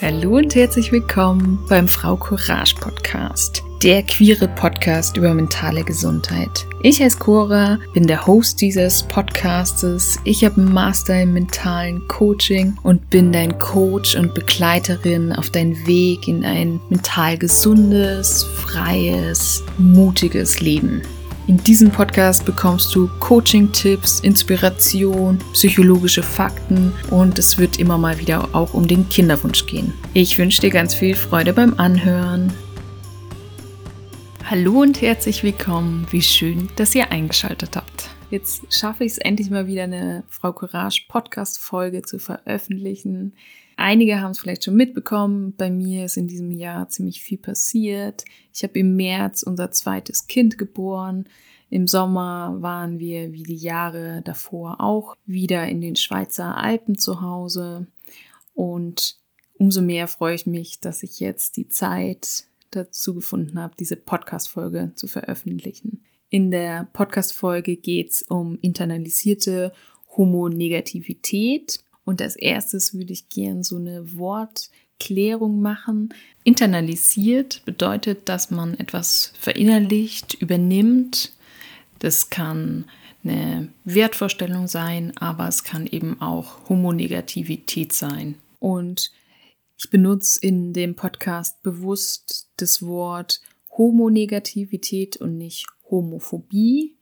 Hallo und herzlich willkommen beim Frau Courage Podcast, der queere Podcast über mentale Gesundheit. Ich heiße Cora, bin der Host dieses Podcastes. Ich habe einen Master im mentalen Coaching und bin dein Coach und Begleiterin auf deinen Weg in ein mental gesundes, freies, mutiges Leben. In diesem Podcast bekommst du Coaching-Tipps, Inspiration, psychologische Fakten und es wird immer mal wieder auch um den Kinderwunsch gehen. Ich wünsche dir ganz viel Freude beim Anhören. Hallo und herzlich willkommen. Wie schön, dass ihr eingeschaltet habt. Jetzt schaffe ich es endlich mal wieder eine Frau Courage Podcast Folge zu veröffentlichen. Einige haben es vielleicht schon mitbekommen. Bei mir ist in diesem Jahr ziemlich viel passiert. Ich habe im März unser zweites Kind geboren. Im Sommer waren wir wie die Jahre davor auch wieder in den Schweizer Alpen zu Hause. Und umso mehr freue ich mich, dass ich jetzt die Zeit dazu gefunden habe, diese Podcast-Folge zu veröffentlichen. In der Podcast-Folge geht es um internalisierte Homonegativität und als erstes würde ich gern so eine Wortklärung machen. Internalisiert bedeutet, dass man etwas verinnerlicht, übernimmt. Das kann eine Wertvorstellung sein, aber es kann eben auch Homonegativität sein. Und ich benutze in dem Podcast bewusst das Wort Homonegativität und nicht Homophobie,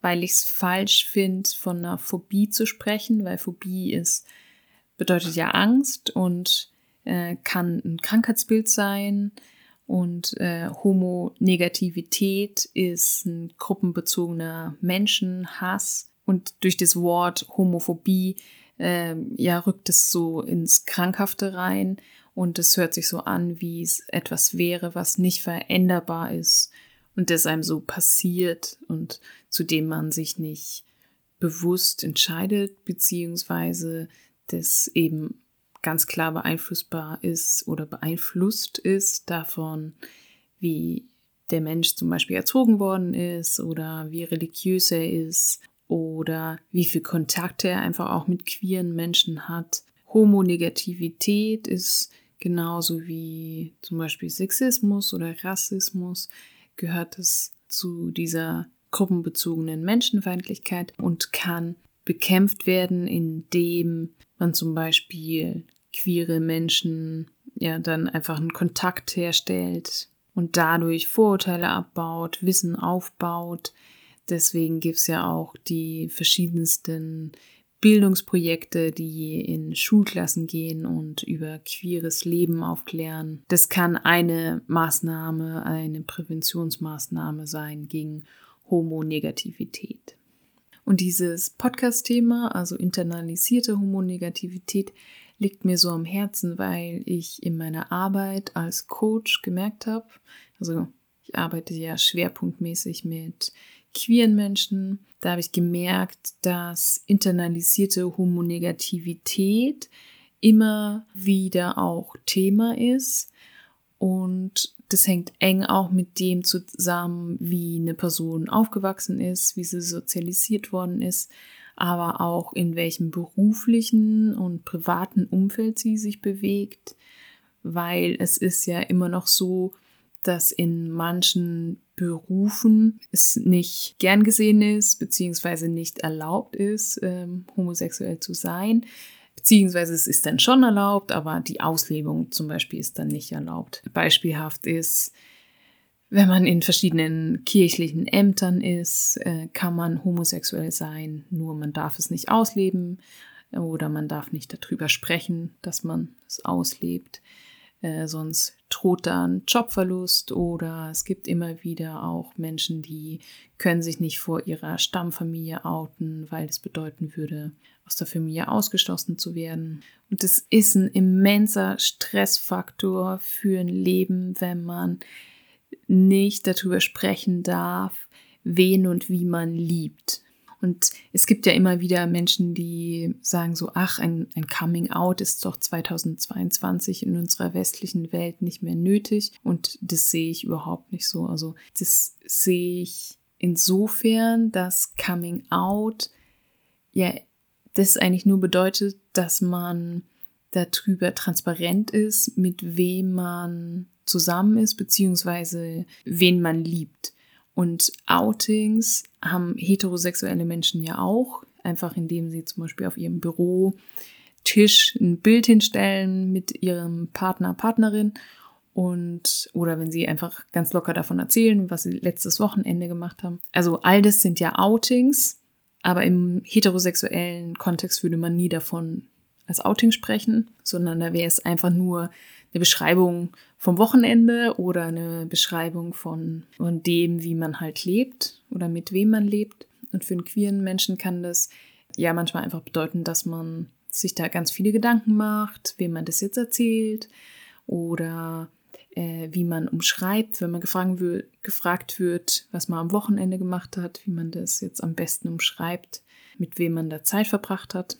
weil ich es falsch finde, von einer Phobie zu sprechen, weil Phobie ist bedeutet ja Angst und äh, kann ein Krankheitsbild sein. Und äh, Homonegativität ist ein gruppenbezogener Menschenhass. Und durch das Wort Homophobie äh, ja, rückt es so ins Krankhafte rein. Und es hört sich so an, wie es etwas wäre, was nicht veränderbar ist und das einem so passiert und zu dem man sich nicht bewusst entscheidet, beziehungsweise das eben ganz klar beeinflussbar ist oder beeinflusst ist davon, wie der Mensch zum Beispiel erzogen worden ist oder wie religiös er ist oder wie viel Kontakte er einfach auch mit queeren Menschen hat. Homonegativität ist genauso wie zum Beispiel Sexismus oder Rassismus, gehört es zu dieser gruppenbezogenen Menschenfeindlichkeit und kann bekämpft werden, indem man zum Beispiel queere Menschen ja dann einfach einen Kontakt herstellt und dadurch Vorurteile abbaut, Wissen aufbaut. Deswegen gibt es ja auch die verschiedensten Bildungsprojekte, die in Schulklassen gehen und über queeres Leben aufklären. Das kann eine Maßnahme, eine Präventionsmaßnahme sein gegen Homonegativität. Und dieses Podcast-Thema, also internalisierte Homonegativität, liegt mir so am Herzen, weil ich in meiner Arbeit als Coach gemerkt habe, also ich arbeite ja schwerpunktmäßig mit queeren Menschen, da habe ich gemerkt, dass internalisierte Homonegativität immer wieder auch Thema ist. Und das hängt eng auch mit dem zusammen, wie eine Person aufgewachsen ist, wie sie sozialisiert worden ist, aber auch in welchem beruflichen und privaten Umfeld sie sich bewegt, weil es ist ja immer noch so, dass in manchen Berufen es nicht gern gesehen ist, beziehungsweise nicht erlaubt ist, ähm, homosexuell zu sein. Beziehungsweise es ist dann schon erlaubt, aber die Auslebung zum Beispiel ist dann nicht erlaubt. Beispielhaft ist, wenn man in verschiedenen kirchlichen Ämtern ist, äh, kann man homosexuell sein, nur man darf es nicht ausleben oder man darf nicht darüber sprechen, dass man es auslebt. Äh, sonst droht dann Jobverlust oder es gibt immer wieder auch Menschen, die können sich nicht vor ihrer Stammfamilie outen, weil es bedeuten würde, aus der Familie ausgeschlossen zu werden. Und es ist ein immenser Stressfaktor für ein Leben, wenn man nicht darüber sprechen darf, wen und wie man liebt. Und es gibt ja immer wieder Menschen, die sagen so, ach, ein, ein Coming Out ist doch 2022 in unserer westlichen Welt nicht mehr nötig. Und das sehe ich überhaupt nicht so. Also das sehe ich insofern, dass Coming Out ja das eigentlich nur bedeutet, dass man darüber transparent ist, mit wem man zusammen ist, beziehungsweise wen man liebt. Und Outings haben heterosexuelle Menschen ja auch, einfach indem sie zum Beispiel auf ihrem Bürotisch ein Bild hinstellen mit ihrem Partner, Partnerin und oder wenn sie einfach ganz locker davon erzählen, was sie letztes Wochenende gemacht haben. Also all das sind ja Outings, aber im heterosexuellen Kontext würde man nie davon als Outing sprechen, sondern da wäre es einfach nur eine Beschreibung vom Wochenende oder eine Beschreibung von, von dem, wie man halt lebt oder mit wem man lebt. Und für einen queeren Menschen kann das ja manchmal einfach bedeuten, dass man sich da ganz viele Gedanken macht, wem man das jetzt erzählt oder äh, wie man umschreibt, wenn man gefragt gefragt wird, was man am Wochenende gemacht hat, wie man das jetzt am besten umschreibt, mit wem man da Zeit verbracht hat.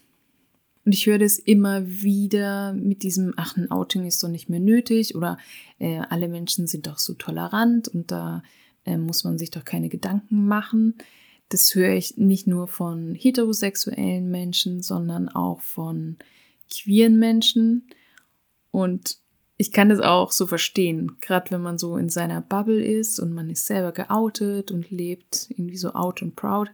Und ich höre das immer wieder mit diesem, ach, ein Outing ist doch nicht mehr nötig oder äh, alle Menschen sind doch so tolerant und da äh, muss man sich doch keine Gedanken machen. Das höre ich nicht nur von heterosexuellen Menschen, sondern auch von queeren Menschen. Und ich kann das auch so verstehen, gerade wenn man so in seiner Bubble ist und man ist selber geoutet und lebt irgendwie so out and proud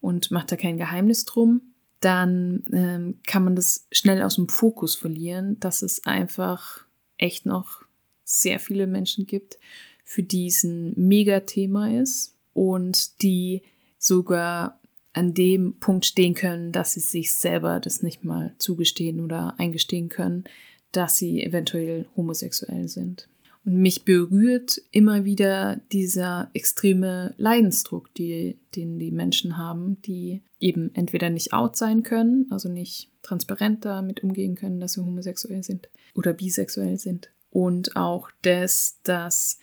und macht da kein Geheimnis drum dann ähm, kann man das schnell aus dem Fokus verlieren, dass es einfach echt noch sehr viele Menschen gibt, für die es ein Megathema ist und die sogar an dem Punkt stehen können, dass sie sich selber das nicht mal zugestehen oder eingestehen können, dass sie eventuell homosexuell sind. Und mich berührt immer wieder dieser extreme Leidensdruck, die, den die Menschen haben, die eben entweder nicht out sein können, also nicht transparent damit umgehen können, dass sie homosexuell sind oder bisexuell sind. Und auch das, dass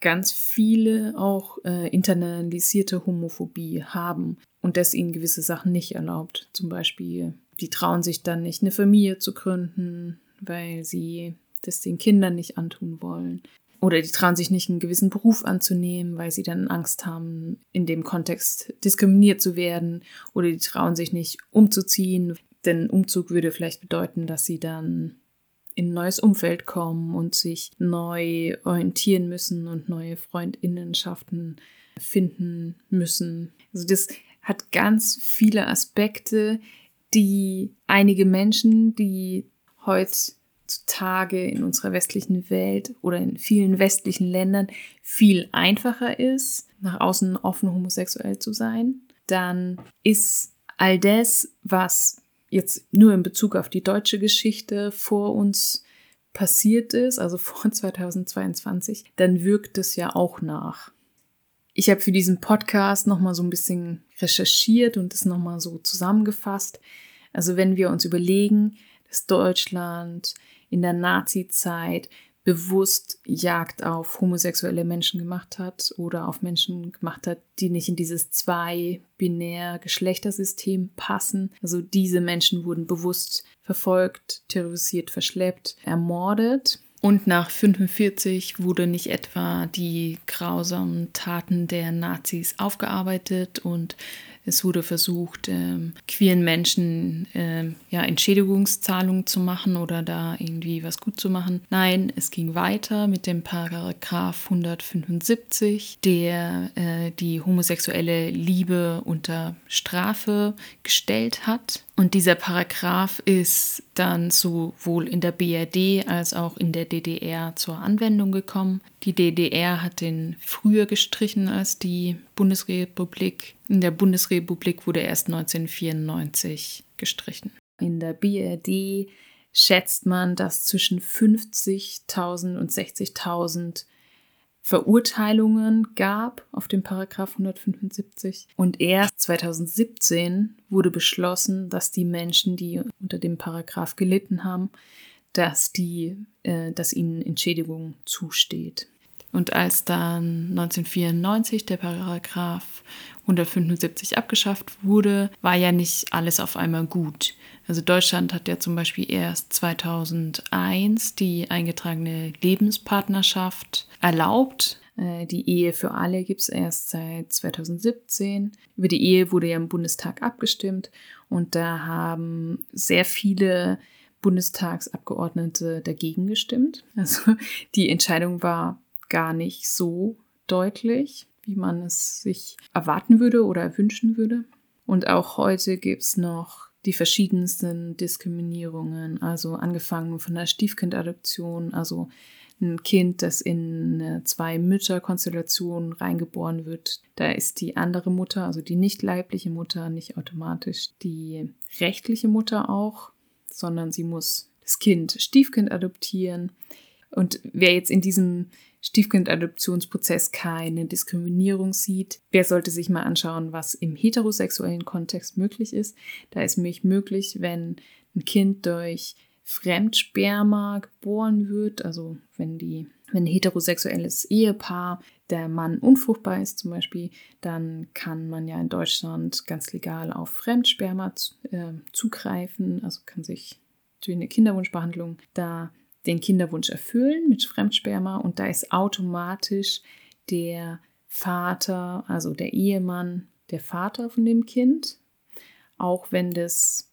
ganz viele auch äh, internalisierte Homophobie haben und das ihnen gewisse Sachen nicht erlaubt. Zum Beispiel, die trauen sich dann nicht, eine Familie zu gründen, weil sie das den Kindern nicht antun wollen. Oder die trauen sich nicht, einen gewissen Beruf anzunehmen, weil sie dann Angst haben, in dem Kontext diskriminiert zu werden. Oder die trauen sich nicht, umzuziehen, denn Umzug würde vielleicht bedeuten, dass sie dann in ein neues Umfeld kommen und sich neu orientieren müssen und neue Freundinnenschaften finden müssen. Also das hat ganz viele Aspekte, die einige Menschen, die heute heutzutage in unserer westlichen Welt oder in vielen westlichen Ländern viel einfacher ist, nach außen offen homosexuell zu sein, dann ist all das, was jetzt nur in Bezug auf die deutsche Geschichte vor uns passiert ist, also vor 2022, dann wirkt es ja auch nach. Ich habe für diesen Podcast nochmal so ein bisschen recherchiert und es nochmal so zusammengefasst. Also wenn wir uns überlegen, dass Deutschland in der Nazi-Zeit bewusst Jagd auf homosexuelle Menschen gemacht hat oder auf Menschen gemacht hat, die nicht in dieses zwei-binär Geschlechtersystem passen. Also diese Menschen wurden bewusst verfolgt, terrorisiert, verschleppt, ermordet. Und nach 1945 wurde nicht etwa die grausamen Taten der Nazis aufgearbeitet und es wurde versucht, ähm, queeren Menschen ähm, ja, Entschädigungszahlungen zu machen oder da irgendwie was gut zu machen. Nein, es ging weiter mit dem Paragraph 175, der äh, die homosexuelle Liebe unter Strafe gestellt hat. Und dieser Paragraph ist dann sowohl in der BRD als auch in der DDR zur Anwendung gekommen. Die DDR hat den früher gestrichen als die Bundesrepublik. In der Bundesrepublik wurde erst 1994 gestrichen. In der BRD schätzt man, dass zwischen 50.000 und 60.000 Verurteilungen gab auf den Paragraph 175. Und erst 2017 wurde beschlossen, dass die Menschen, die unter dem Paragraph gelitten haben, dass, die, äh, dass ihnen Entschädigung zusteht. Und als dann 1994 der Paragraph 175 abgeschafft wurde, war ja nicht alles auf einmal gut. Also Deutschland hat ja zum Beispiel erst 2001 die eingetragene Lebenspartnerschaft erlaubt. Äh, die Ehe für alle gibt es erst seit 2017. Über die Ehe wurde ja im Bundestag abgestimmt und da haben sehr viele Bundestagsabgeordnete dagegen gestimmt. Also die Entscheidung war gar nicht so deutlich, wie man es sich erwarten würde oder wünschen würde. Und auch heute gibt es noch die verschiedensten Diskriminierungen, also angefangen von der Stiefkindadoption, also ein Kind, das in eine Zwei-Mütter-Konstellation reingeboren wird, da ist die andere Mutter, also die nicht leibliche Mutter, nicht automatisch die rechtliche Mutter auch, sondern sie muss das Kind Stiefkind adoptieren. Und wer jetzt in diesem Stiefkind-Adoptionsprozess keine Diskriminierung sieht, wer sollte sich mal anschauen, was im heterosexuellen Kontext möglich ist. Da ist nämlich möglich, wenn ein Kind durch Fremdsperma geboren wird, also wenn die wenn ein heterosexuelles Ehepaar der Mann unfruchtbar ist zum Beispiel, dann kann man ja in Deutschland ganz legal auf Fremdsperma äh, zugreifen, also kann sich durch eine Kinderwunschbehandlung da den Kinderwunsch erfüllen mit Fremdsperma und da ist automatisch der Vater, also der Ehemann, der Vater von dem Kind, auch wenn das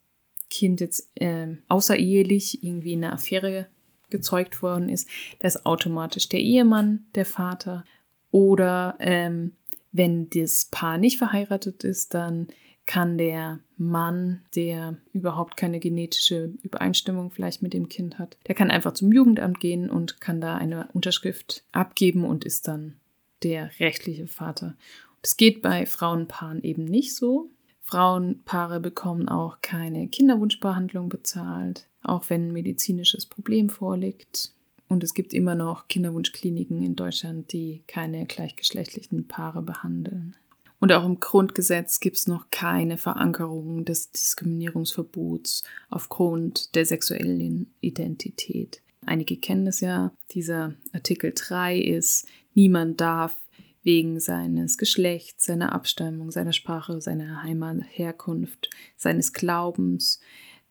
Kind jetzt äh, außerehelich irgendwie in einer Affäre gezeugt worden ist, da ist automatisch der Ehemann der Vater. Oder ähm, wenn das Paar nicht verheiratet ist, dann kann der Mann, der überhaupt keine genetische Übereinstimmung vielleicht mit dem Kind hat, der kann einfach zum Jugendamt gehen und kann da eine Unterschrift abgeben und ist dann der rechtliche Vater. Das geht bei Frauenpaaren eben nicht so. Frauenpaare bekommen auch keine Kinderwunschbehandlung bezahlt, auch wenn ein medizinisches Problem vorliegt. Und es gibt immer noch Kinderwunschkliniken in Deutschland, die keine gleichgeschlechtlichen Paare behandeln. Und auch im Grundgesetz gibt es noch keine Verankerung des Diskriminierungsverbots aufgrund der sexuellen Identität. Einige kennen es ja, dieser Artikel 3 ist, niemand darf wegen seines Geschlechts, seiner Abstammung, seiner Sprache, seiner Heimatherkunft, seines Glaubens,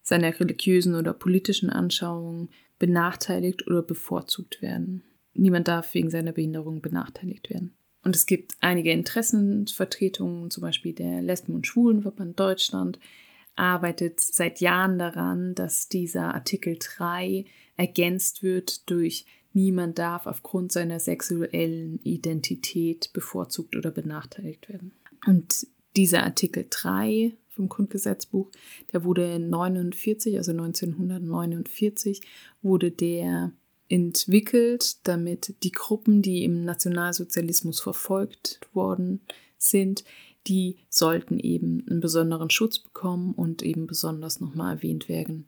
seiner religiösen oder politischen Anschauung benachteiligt oder bevorzugt werden. Niemand darf wegen seiner Behinderung benachteiligt werden. Und es gibt einige Interessenvertretungen, zum Beispiel der Lesben- und Schwulenverband Deutschland arbeitet seit Jahren daran, dass dieser Artikel 3 ergänzt wird durch niemand darf aufgrund seiner sexuellen Identität bevorzugt oder benachteiligt werden. Und dieser Artikel 3 vom Grundgesetzbuch, der wurde 49, also 1949, wurde der entwickelt, damit die Gruppen, die im Nationalsozialismus verfolgt worden sind, die sollten eben einen besonderen Schutz bekommen und eben besonders nochmal erwähnt werden.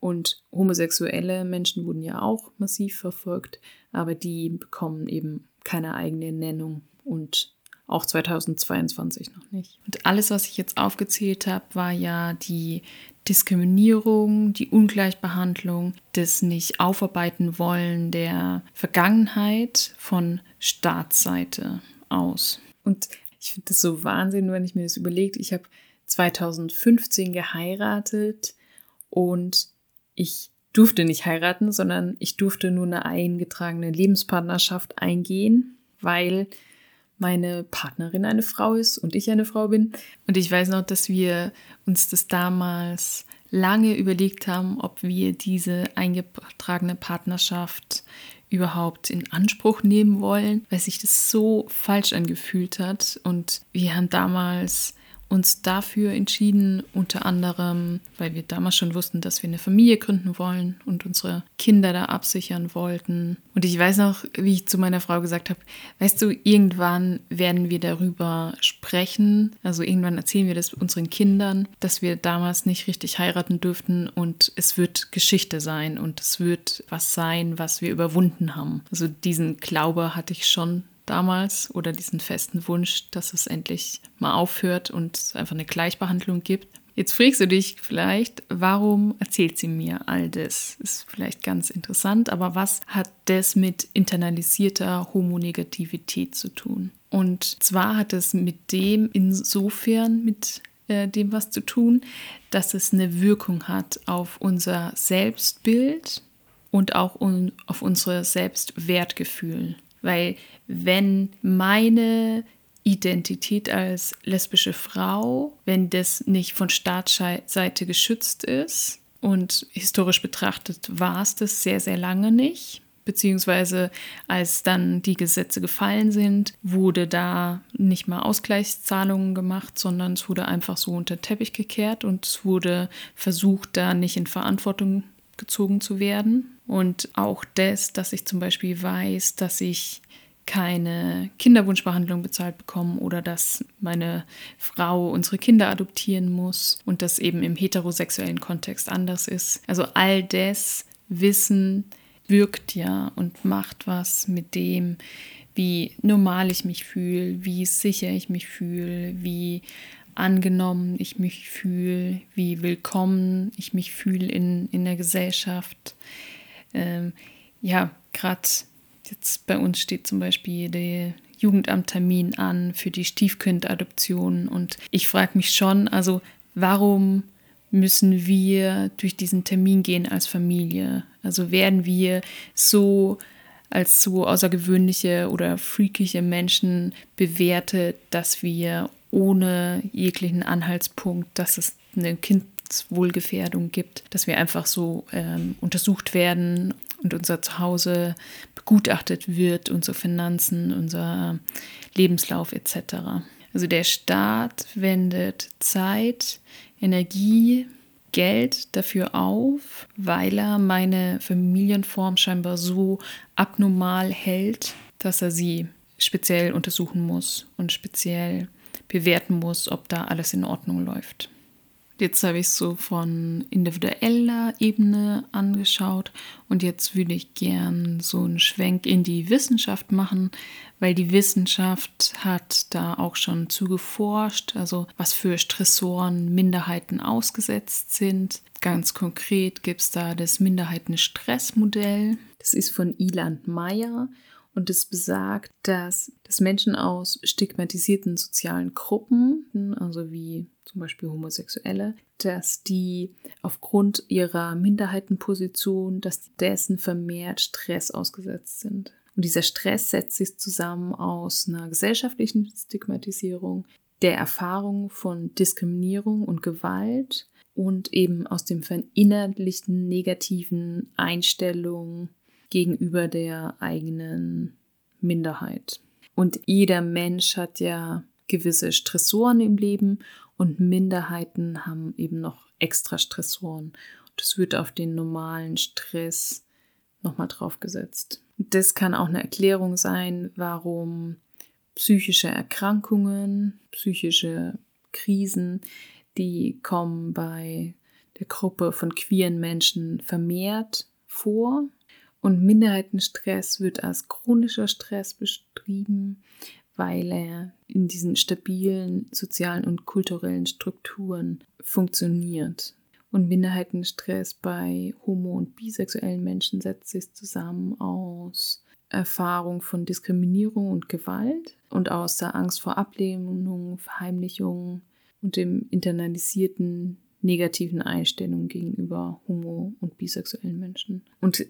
Und homosexuelle Menschen wurden ja auch massiv verfolgt, aber die bekommen eben keine eigene Nennung und auch 2022 noch nicht. Und alles, was ich jetzt aufgezählt habe, war ja die Diskriminierung, die Ungleichbehandlung, das nicht aufarbeiten wollen der Vergangenheit von Staatsseite aus. Und ich finde das so Wahnsinn, wenn ich mir das überlege. Ich habe 2015 geheiratet und ich durfte nicht heiraten, sondern ich durfte nur eine eingetragene Lebenspartnerschaft eingehen, weil meine Partnerin eine Frau ist und ich eine Frau bin. Und ich weiß noch, dass wir uns das damals lange überlegt haben, ob wir diese eingetragene Partnerschaft überhaupt in Anspruch nehmen wollen, weil sich das so falsch angefühlt hat. Und wir haben damals uns dafür entschieden, unter anderem, weil wir damals schon wussten, dass wir eine Familie gründen wollen und unsere Kinder da absichern wollten. Und ich weiß noch, wie ich zu meiner Frau gesagt habe, weißt du, irgendwann werden wir darüber sprechen, also irgendwann erzählen wir das unseren Kindern, dass wir damals nicht richtig heiraten dürften und es wird Geschichte sein und es wird was sein, was wir überwunden haben. Also diesen Glaube hatte ich schon damals oder diesen festen Wunsch, dass es endlich mal aufhört und es einfach eine Gleichbehandlung gibt. Jetzt fragst du dich vielleicht, warum erzählt sie mir all das? Ist vielleicht ganz interessant, aber was hat das mit internalisierter Homonegativität zu tun? Und zwar hat es mit dem insofern mit äh, dem was zu tun, dass es eine Wirkung hat auf unser Selbstbild und auch un auf unser Selbstwertgefühl. Weil wenn meine Identität als lesbische Frau, wenn das nicht von Staatsseite geschützt ist Und historisch betrachtet war es das sehr, sehr lange nicht. Beziehungsweise als dann die Gesetze gefallen sind, wurde da nicht mal Ausgleichszahlungen gemacht, sondern es wurde einfach so unter den Teppich gekehrt und es wurde versucht, da nicht in Verantwortung gezogen zu werden. Und auch das, dass ich zum Beispiel weiß, dass ich keine Kinderwunschbehandlung bezahlt bekommen oder dass meine Frau unsere Kinder adoptieren muss und das eben im heterosexuellen Kontext anders ist. Also all das Wissen wirkt ja und macht was mit dem, wie normal ich mich fühle, wie sicher ich mich fühle, wie angenommen ich mich fühle, wie willkommen ich mich fühle in, in der Gesellschaft. Ähm, ja, gerade Jetzt bei uns steht zum Beispiel der Jugendamttermin an für die Stiefkindadoption und ich frage mich schon, also warum müssen wir durch diesen Termin gehen als Familie? Also werden wir so als so außergewöhnliche oder freakige Menschen bewertet, dass wir ohne jeglichen Anhaltspunkt, dass es eine Kindswohlgefährdung gibt, dass wir einfach so ähm, untersucht werden und unser Zuhause begutachtet wird, unsere Finanzen, unser Lebenslauf etc. Also der Staat wendet Zeit, Energie, Geld dafür auf, weil er meine Familienform scheinbar so abnormal hält, dass er sie speziell untersuchen muss und speziell bewerten muss, ob da alles in Ordnung läuft. Jetzt habe ich es so von individueller Ebene angeschaut und jetzt würde ich gern so einen Schwenk in die Wissenschaft machen, weil die Wissenschaft hat da auch schon zugeforscht, also was für Stressoren Minderheiten ausgesetzt sind. Ganz konkret gibt es da das Minderheitenstressmodell. Das ist von Iland Meyer und es besagt, dass, dass Menschen aus stigmatisierten sozialen Gruppen, also wie zum Beispiel Homosexuelle, dass die aufgrund ihrer Minderheitenposition, dass dessen vermehrt Stress ausgesetzt sind. Und dieser Stress setzt sich zusammen aus einer gesellschaftlichen Stigmatisierung, der Erfahrung von Diskriminierung und Gewalt und eben aus dem verinnerlichten negativen Einstellungen gegenüber der eigenen Minderheit. Und jeder Mensch hat ja gewisse Stressoren im Leben und Minderheiten haben eben noch extra Stressoren. Das wird auf den normalen Stress nochmal draufgesetzt. Das kann auch eine Erklärung sein, warum psychische Erkrankungen, psychische Krisen, die kommen bei der Gruppe von queeren Menschen vermehrt vor und Minderheitenstress wird als chronischer Stress beschrieben, weil er in diesen stabilen sozialen und kulturellen Strukturen funktioniert. Und Minderheitenstress bei homo- und bisexuellen Menschen setzt sich zusammen aus Erfahrung von Diskriminierung und Gewalt und aus der Angst vor Ablehnung, Verheimlichung und dem internalisierten negativen Einstellungen gegenüber homo- und bisexuellen Menschen. Und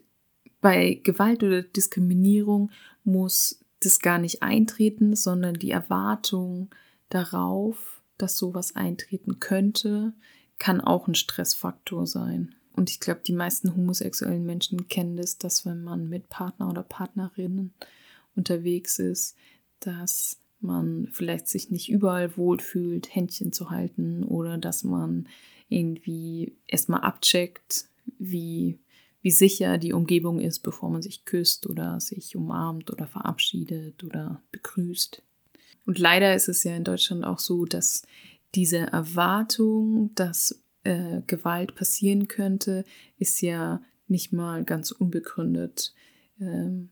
bei Gewalt oder Diskriminierung muss das gar nicht eintreten, sondern die Erwartung darauf, dass sowas eintreten könnte, kann auch ein Stressfaktor sein. Und ich glaube, die meisten homosexuellen Menschen kennen das, dass wenn man mit Partner oder Partnerinnen unterwegs ist, dass man vielleicht sich nicht überall wohlfühlt, Händchen zu halten oder dass man irgendwie erstmal abcheckt, wie wie sicher die Umgebung ist, bevor man sich küsst oder sich umarmt oder verabschiedet oder begrüßt. Und leider ist es ja in Deutschland auch so, dass diese Erwartung, dass äh, Gewalt passieren könnte, ist ja nicht mal ganz unbegründet. Ähm,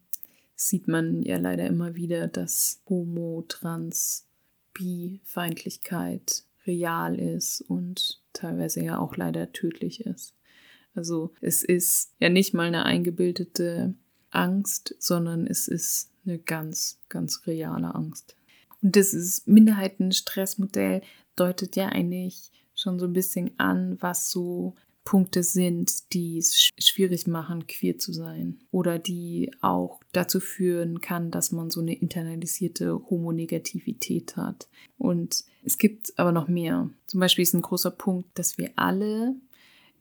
sieht man ja leider immer wieder, dass Homo, Trans, Bi-Feindlichkeit real ist und teilweise ja auch leider tödlich ist. Also es ist ja nicht mal eine eingebildete Angst, sondern es ist eine ganz, ganz reale Angst. Und dieses Minderheitenstressmodell deutet ja eigentlich schon so ein bisschen an, was so Punkte sind, die es schwierig machen, queer zu sein. Oder die auch dazu führen kann, dass man so eine internalisierte Homonegativität hat. Und es gibt aber noch mehr. Zum Beispiel ist ein großer Punkt, dass wir alle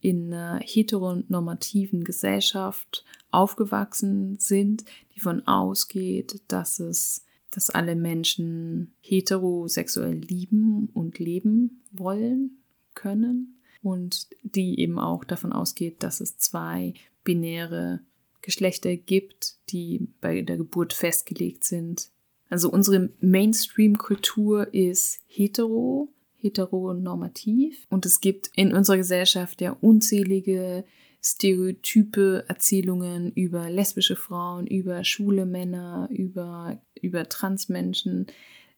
in einer heteronormativen Gesellschaft aufgewachsen sind, die von ausgeht, dass es, dass alle Menschen heterosexuell lieben und leben wollen können und die eben auch davon ausgeht, dass es zwei binäre Geschlechter gibt, die bei der Geburt festgelegt sind. Also unsere Mainstream-Kultur ist hetero, heteronormativ. Und es gibt in unserer Gesellschaft ja unzählige Stereotype, Erzählungen über lesbische Frauen, über schwule Männer, über, über Transmenschen.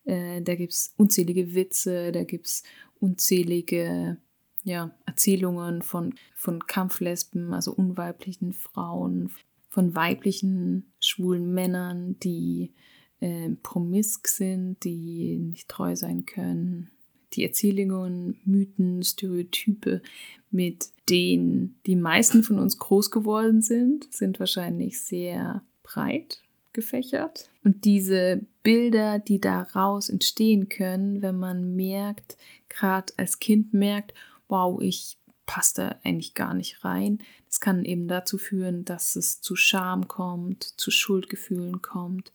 Äh, da gibt es unzählige Witze, da gibt es unzählige ja, Erzählungen von, von Kampflesben, also unweiblichen Frauen, von weiblichen schwulen Männern, die äh, promisk sind, die nicht treu sein können die Erzählungen, Mythen, Stereotype, mit denen die meisten von uns groß geworden sind, sind wahrscheinlich sehr breit gefächert. Und diese Bilder, die daraus entstehen können, wenn man merkt, gerade als Kind merkt, wow, ich passe da eigentlich gar nicht rein. Das kann eben dazu führen, dass es zu Scham kommt, zu Schuldgefühlen kommt,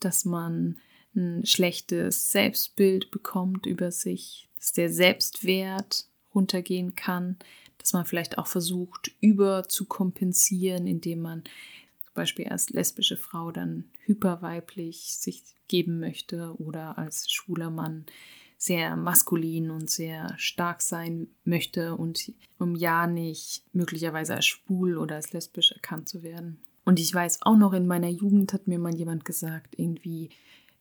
dass man ein schlechtes Selbstbild bekommt über sich, dass der Selbstwert runtergehen kann, dass man vielleicht auch versucht, über zu kompensieren, indem man zum Beispiel als lesbische Frau dann hyperweiblich sich geben möchte oder als schwuler Mann sehr maskulin und sehr stark sein möchte und um ja nicht möglicherweise als schwul oder als lesbisch erkannt zu werden. Und ich weiß auch noch, in meiner Jugend hat mir mal jemand gesagt, irgendwie,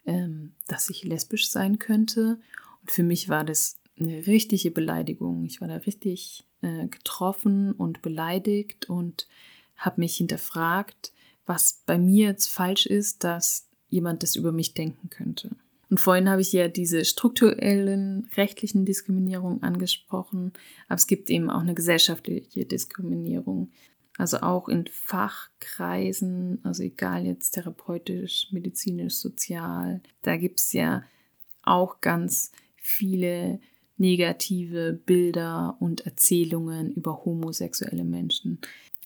ähm, dass ich lesbisch sein könnte. Und für mich war das eine richtige Beleidigung. Ich war da richtig äh, getroffen und beleidigt und habe mich hinterfragt, was bei mir jetzt falsch ist, dass jemand das über mich denken könnte. Und vorhin habe ich ja diese strukturellen rechtlichen Diskriminierungen angesprochen, aber es gibt eben auch eine gesellschaftliche Diskriminierung. Also auch in Fachkreisen, also egal jetzt therapeutisch, medizinisch, sozial, da gibt es ja auch ganz viele negative Bilder und Erzählungen über homosexuelle Menschen.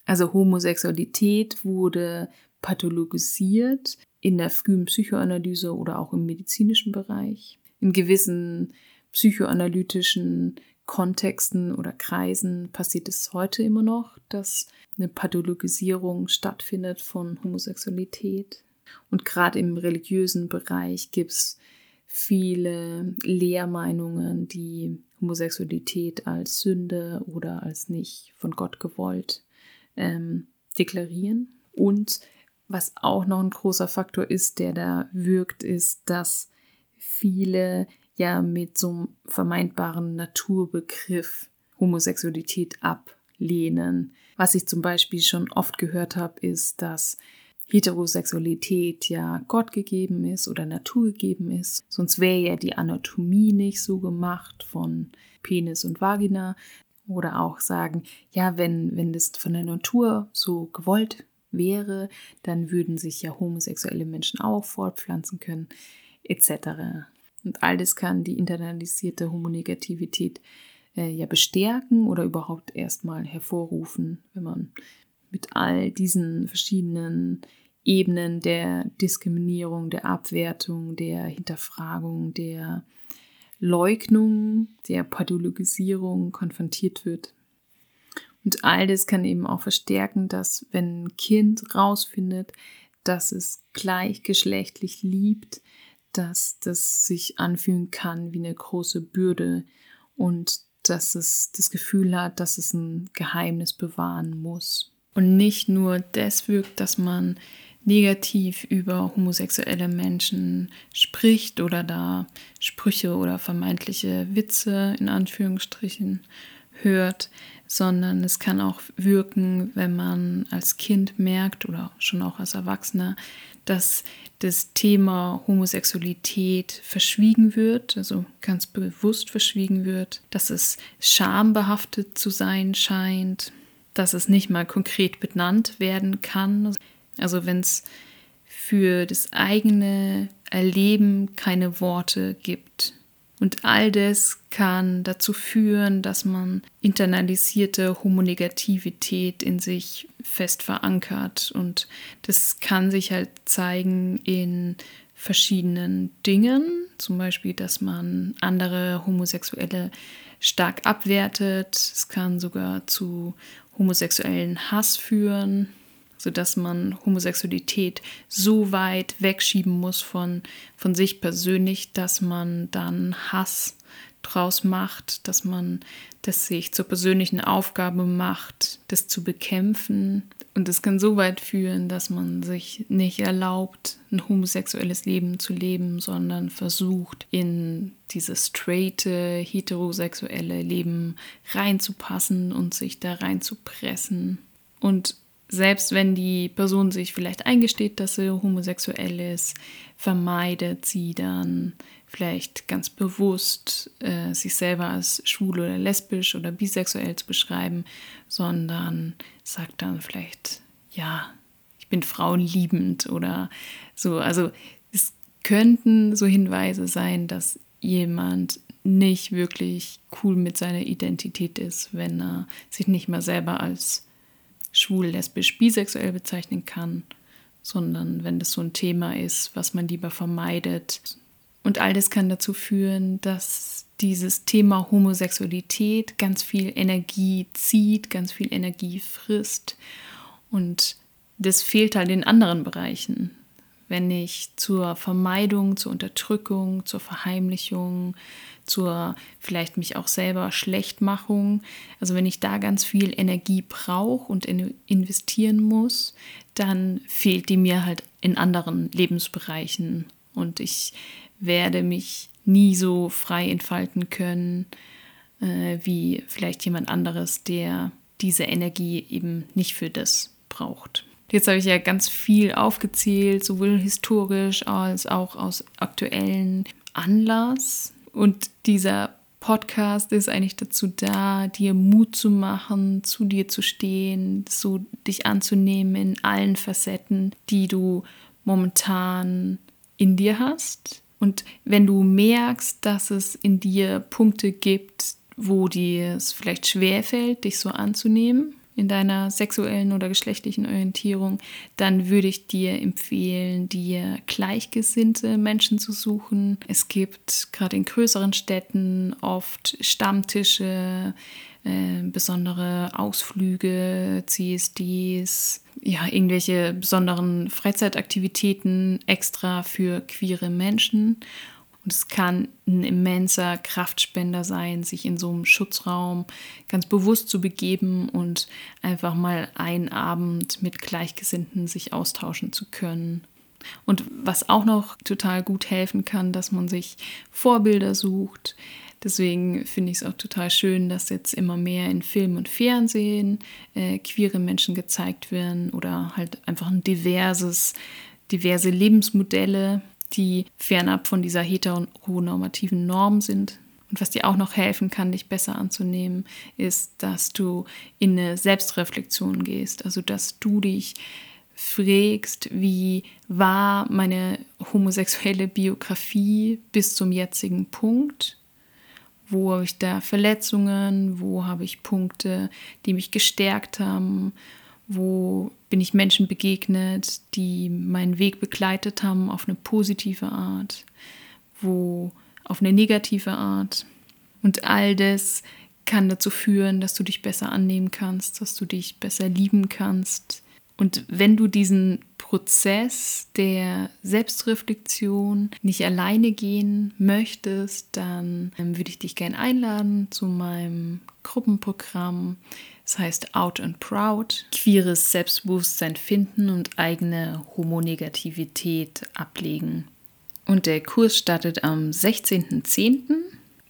Also Homosexualität wurde pathologisiert in der frühen Psychoanalyse oder auch im medizinischen Bereich. In gewissen psychoanalytischen Kontexten oder Kreisen passiert es heute immer noch, dass eine Pathologisierung stattfindet von Homosexualität. Und gerade im religiösen Bereich gibt es viele Lehrmeinungen, die Homosexualität als Sünde oder als nicht von Gott gewollt ähm, deklarieren. Und was auch noch ein großer Faktor ist, der da wirkt, ist, dass viele ja mit so einem vermeintbaren Naturbegriff Homosexualität ablehnen. Was ich zum Beispiel schon oft gehört habe, ist, dass Heterosexualität ja Gott gegeben ist oder Natur gegeben ist. Sonst wäre ja die Anatomie nicht so gemacht von Penis und Vagina. Oder auch sagen, ja, wenn, wenn das von der Natur so gewollt wäre, dann würden sich ja homosexuelle Menschen auch fortpflanzen können, etc. Und all das kann die internalisierte Homonegativität äh, ja bestärken oder überhaupt erstmal hervorrufen, wenn man mit all diesen verschiedenen Ebenen der Diskriminierung, der Abwertung, der Hinterfragung, der Leugnung, der Pathologisierung konfrontiert wird. Und all das kann eben auch verstärken, dass wenn ein Kind rausfindet, dass es gleichgeschlechtlich liebt, dass das sich anfühlen kann wie eine große Bürde und dass es das Gefühl hat, dass es ein Geheimnis bewahren muss. Und nicht nur das wirkt, dass man negativ über homosexuelle Menschen spricht oder da Sprüche oder vermeintliche Witze in Anführungsstrichen hört, sondern es kann auch wirken, wenn man als Kind merkt oder schon auch als Erwachsener, dass das Thema Homosexualität verschwiegen wird, also ganz bewusst verschwiegen wird, dass es schambehaftet zu sein scheint, dass es nicht mal konkret benannt werden kann. Also wenn es für das eigene Erleben keine Worte gibt, Und all das kann dazu führen, dass man internalisierte Homonegativität in sich fest verankert. Und das kann sich halt zeigen in verschiedenen Dingen, zum Beispiel, dass man andere Homosexuelle stark abwertet. Es kann sogar zu homosexuellen Hass führen, sodass man Homosexualität so weit wegschieben muss von, von sich persönlich, dass man dann Hass draus macht, dass man das sich zur persönlichen Aufgabe macht, das zu bekämpfen. Und es kann so weit führen, dass man sich nicht erlaubt, ein homosexuelles Leben zu leben, sondern versucht, in dieses straighte, heterosexuelle Leben reinzupassen und sich da reinzupressen. Und selbst wenn die Person sich vielleicht eingesteht, dass sie homosexuell ist, vermeidet sie dann vielleicht ganz bewusst, äh, sich selber als schwul oder lesbisch oder bisexuell zu beschreiben, sondern sagt dann vielleicht, ja, ich bin frauenliebend oder so. Also es könnten so Hinweise sein, dass jemand nicht wirklich cool mit seiner Identität ist, wenn er sich nicht mal selber als schwul, lesbisch, bisexuell bezeichnen kann, sondern wenn das so ein Thema ist, was man lieber vermeidet. Und all das kann dazu führen, dass dieses Thema Homosexualität ganz viel Energie zieht, ganz viel Energie frisst. Und das fehlt halt in anderen Bereichen. Wenn ich zur Vermeidung, zur Unterdrückung, zur Verheimlichung, zur vielleicht mich auch selber Schlechtmachung. Also wenn ich da ganz viel Energie brauche und investieren muss, dann fehlt die mir halt in anderen Lebensbereichen und ich werde mich nie so frei entfalten können äh, wie vielleicht jemand anderes, der diese Energie eben nicht für das braucht. Jetzt habe ich ja ganz viel aufgezählt, sowohl historisch als auch aus aktuellen Anlass. Und dieser Podcast ist eigentlich dazu da, dir Mut zu machen, zu dir zu stehen, so dich anzunehmen in allen Facetten, die du momentan in dir hast. Und wenn du merkst, dass es in dir Punkte gibt, wo dir es vielleicht schwerfällt, dich so anzunehmen, in deiner sexuellen oder geschlechtlichen Orientierung, dann würde ich dir empfehlen, dir gleichgesinnte Menschen zu suchen. Es gibt gerade in größeren Städten oft Stammtische, äh, besondere Ausflüge, CSDs, ja, irgendwelche besonderen Freizeitaktivitäten extra für queere Menschen. Und es kann ein immenser Kraftspender sein, sich in so einem Schutzraum ganz bewusst zu begeben und einfach mal einen Abend mit Gleichgesinnten sich austauschen zu können. Und was auch noch total gut helfen kann, dass man sich Vorbilder sucht. Deswegen finde ich es auch total schön, dass jetzt immer mehr in Film und Fernsehen äh, queere Menschen gezeigt werden oder halt einfach ein diverses, diverse Lebensmodelle die fernab von dieser heteronormativen Norm sind. Und was dir auch noch helfen kann, dich besser anzunehmen, ist, dass du in eine Selbstreflexion gehst. Also, dass du dich fragst, wie war meine homosexuelle Biografie bis zum jetzigen Punkt? Wo habe ich da Verletzungen? Wo habe ich Punkte, die mich gestärkt haben? Wo bin ich Menschen begegnet, die meinen Weg begleitet haben auf eine positive Art, wo auf eine negative Art. Und all das kann dazu führen, dass du dich besser annehmen kannst, dass du dich besser lieben kannst. Und wenn du diesen Prozess der Selbstreflexion nicht alleine gehen möchtest, dann ähm, würde ich dich gerne einladen zu meinem Gruppenprogramm das heißt Out and Proud, queeres Selbstbewusstsein finden und eigene Homonegativität ablegen. Und der Kurs startet am 16.10.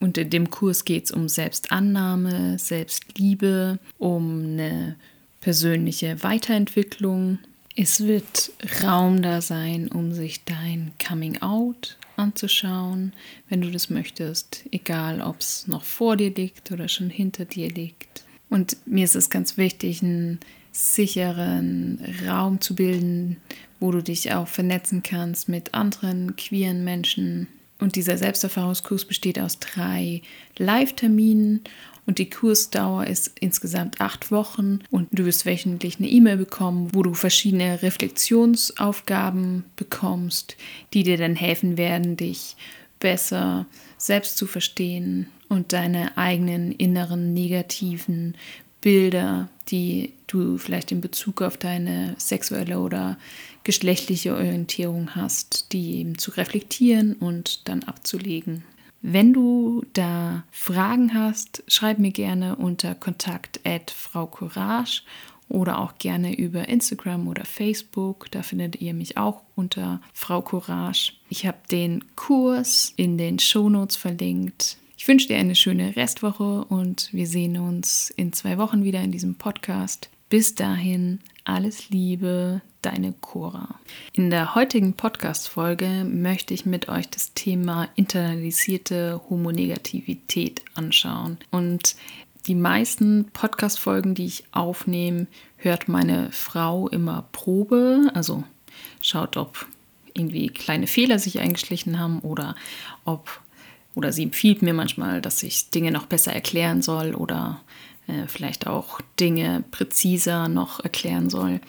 Und in dem Kurs geht es um Selbstannahme, Selbstliebe, um eine persönliche Weiterentwicklung. Es wird Raum da sein, um sich dein Coming Out anzuschauen, wenn du das möchtest, egal ob es noch vor dir liegt oder schon hinter dir liegt. Und mir ist es ganz wichtig, einen sicheren Raum zu bilden, wo du dich auch vernetzen kannst mit anderen queeren Menschen. Und dieser Selbsterfahrungskurs besteht aus drei Live-Terminen. Und die Kursdauer ist insgesamt acht Wochen. Und du wirst wöchentlich eine E-Mail bekommen, wo du verschiedene Reflexionsaufgaben bekommst, die dir dann helfen werden, dich besser selbst zu verstehen und deine eigenen inneren negativen Bilder, die du vielleicht in Bezug auf deine sexuelle oder geschlechtliche Orientierung hast, die eben zu reflektieren und dann abzulegen. Wenn du da Fragen hast, schreib mir gerne unter kontakt Frau Courage oder auch gerne über Instagram oder Facebook. Da findet ihr mich auch unter Frau Courage. Ich habe den Kurs in den Shownotes verlinkt. Ich wünsche dir eine schöne Restwoche und wir sehen uns in zwei Wochen wieder in diesem Podcast. Bis dahin, alles Liebe, deine Cora. In der heutigen Podcast-Folge möchte ich mit euch das Thema internalisierte Homonegativität anschauen. Und die meisten Podcast-Folgen, die ich aufnehme, hört meine Frau immer Probe. Also schaut, ob irgendwie kleine Fehler sich eingeschlichen haben oder ob oder sie empfiehlt mir manchmal, dass ich Dinge noch besser erklären soll oder äh, vielleicht auch Dinge präziser noch erklären soll.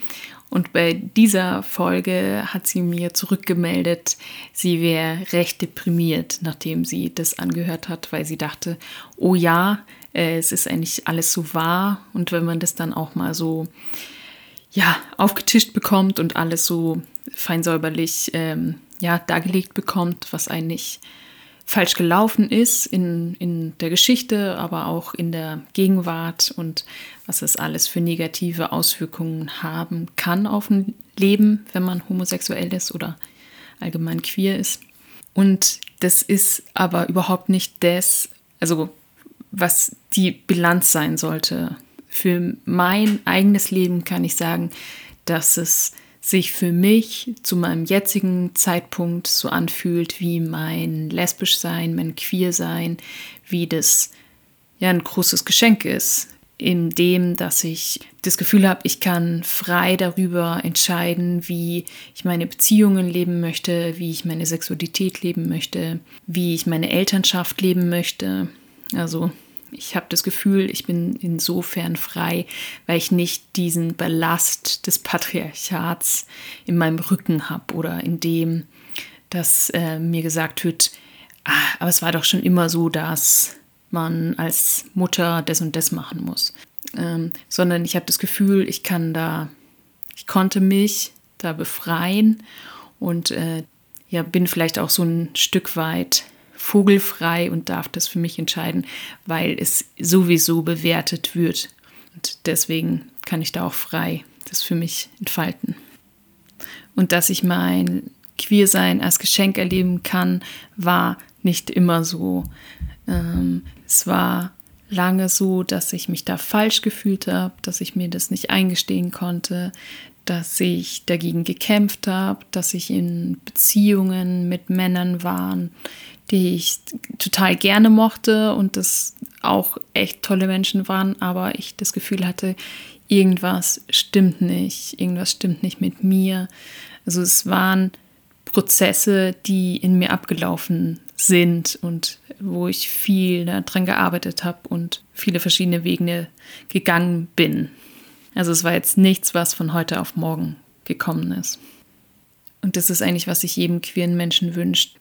Und bei dieser Folge hat sie mir zurückgemeldet, sie wäre recht deprimiert, nachdem sie das angehört hat, weil sie dachte, oh ja, äh, es ist eigentlich alles so wahr. Und wenn man das dann auch mal so ja, aufgetischt bekommt und alles so feinsäuberlich ähm, ja, dargelegt bekommt, was eigentlich falsch gelaufen ist in, in der Geschichte, aber auch in der Gegenwart und was es alles für negative Auswirkungen haben kann auf ein Leben, wenn man homosexuell ist oder allgemein queer ist. Und das ist aber überhaupt nicht das, also was die Bilanz sein sollte. Für mein eigenes Leben kann ich sagen, dass es sich für mich zu meinem jetzigen Zeitpunkt so anfühlt wie mein lesbisch sein, mein queer sein, wie das ja ein großes Geschenk ist, in dem, dass ich das Gefühl habe, ich kann frei darüber entscheiden, wie ich meine Beziehungen leben möchte, wie ich meine Sexualität leben möchte, wie ich meine Elternschaft leben möchte. Also ich habe das Gefühl, ich bin insofern frei, weil ich nicht diesen Ballast des Patriarchats in meinem Rücken habe oder in dem, dass äh, mir gesagt wird, ah, aber es war doch schon immer so, dass man als Mutter das und das machen muss. Ähm, sondern ich habe das Gefühl, ich kann da, ich konnte mich da befreien und äh, ja, bin vielleicht auch so ein Stück weit vogelfrei und darf das für mich entscheiden, weil es sowieso bewertet wird. Und deswegen kann ich da auch frei das für mich entfalten. Und dass ich mein Queersein als Geschenk erleben kann, war nicht immer so. Ähm, es war lange so, dass ich mich da falsch gefühlt habe, dass ich mir das nicht eingestehen konnte, dass ich dagegen gekämpft habe, dass ich in Beziehungen mit Männern war, die ich total gerne mochte und das auch echt tolle Menschen waren, aber ich das Gefühl hatte, irgendwas stimmt nicht, irgendwas stimmt nicht mit mir. Also es waren Prozesse, die in mir abgelaufen sind und wo ich viel daran gearbeitet habe und viele verschiedene Wege gegangen bin. Also es war jetzt nichts, was von heute auf morgen gekommen ist. Und das ist eigentlich, was sich jedem queeren Menschen wünscht,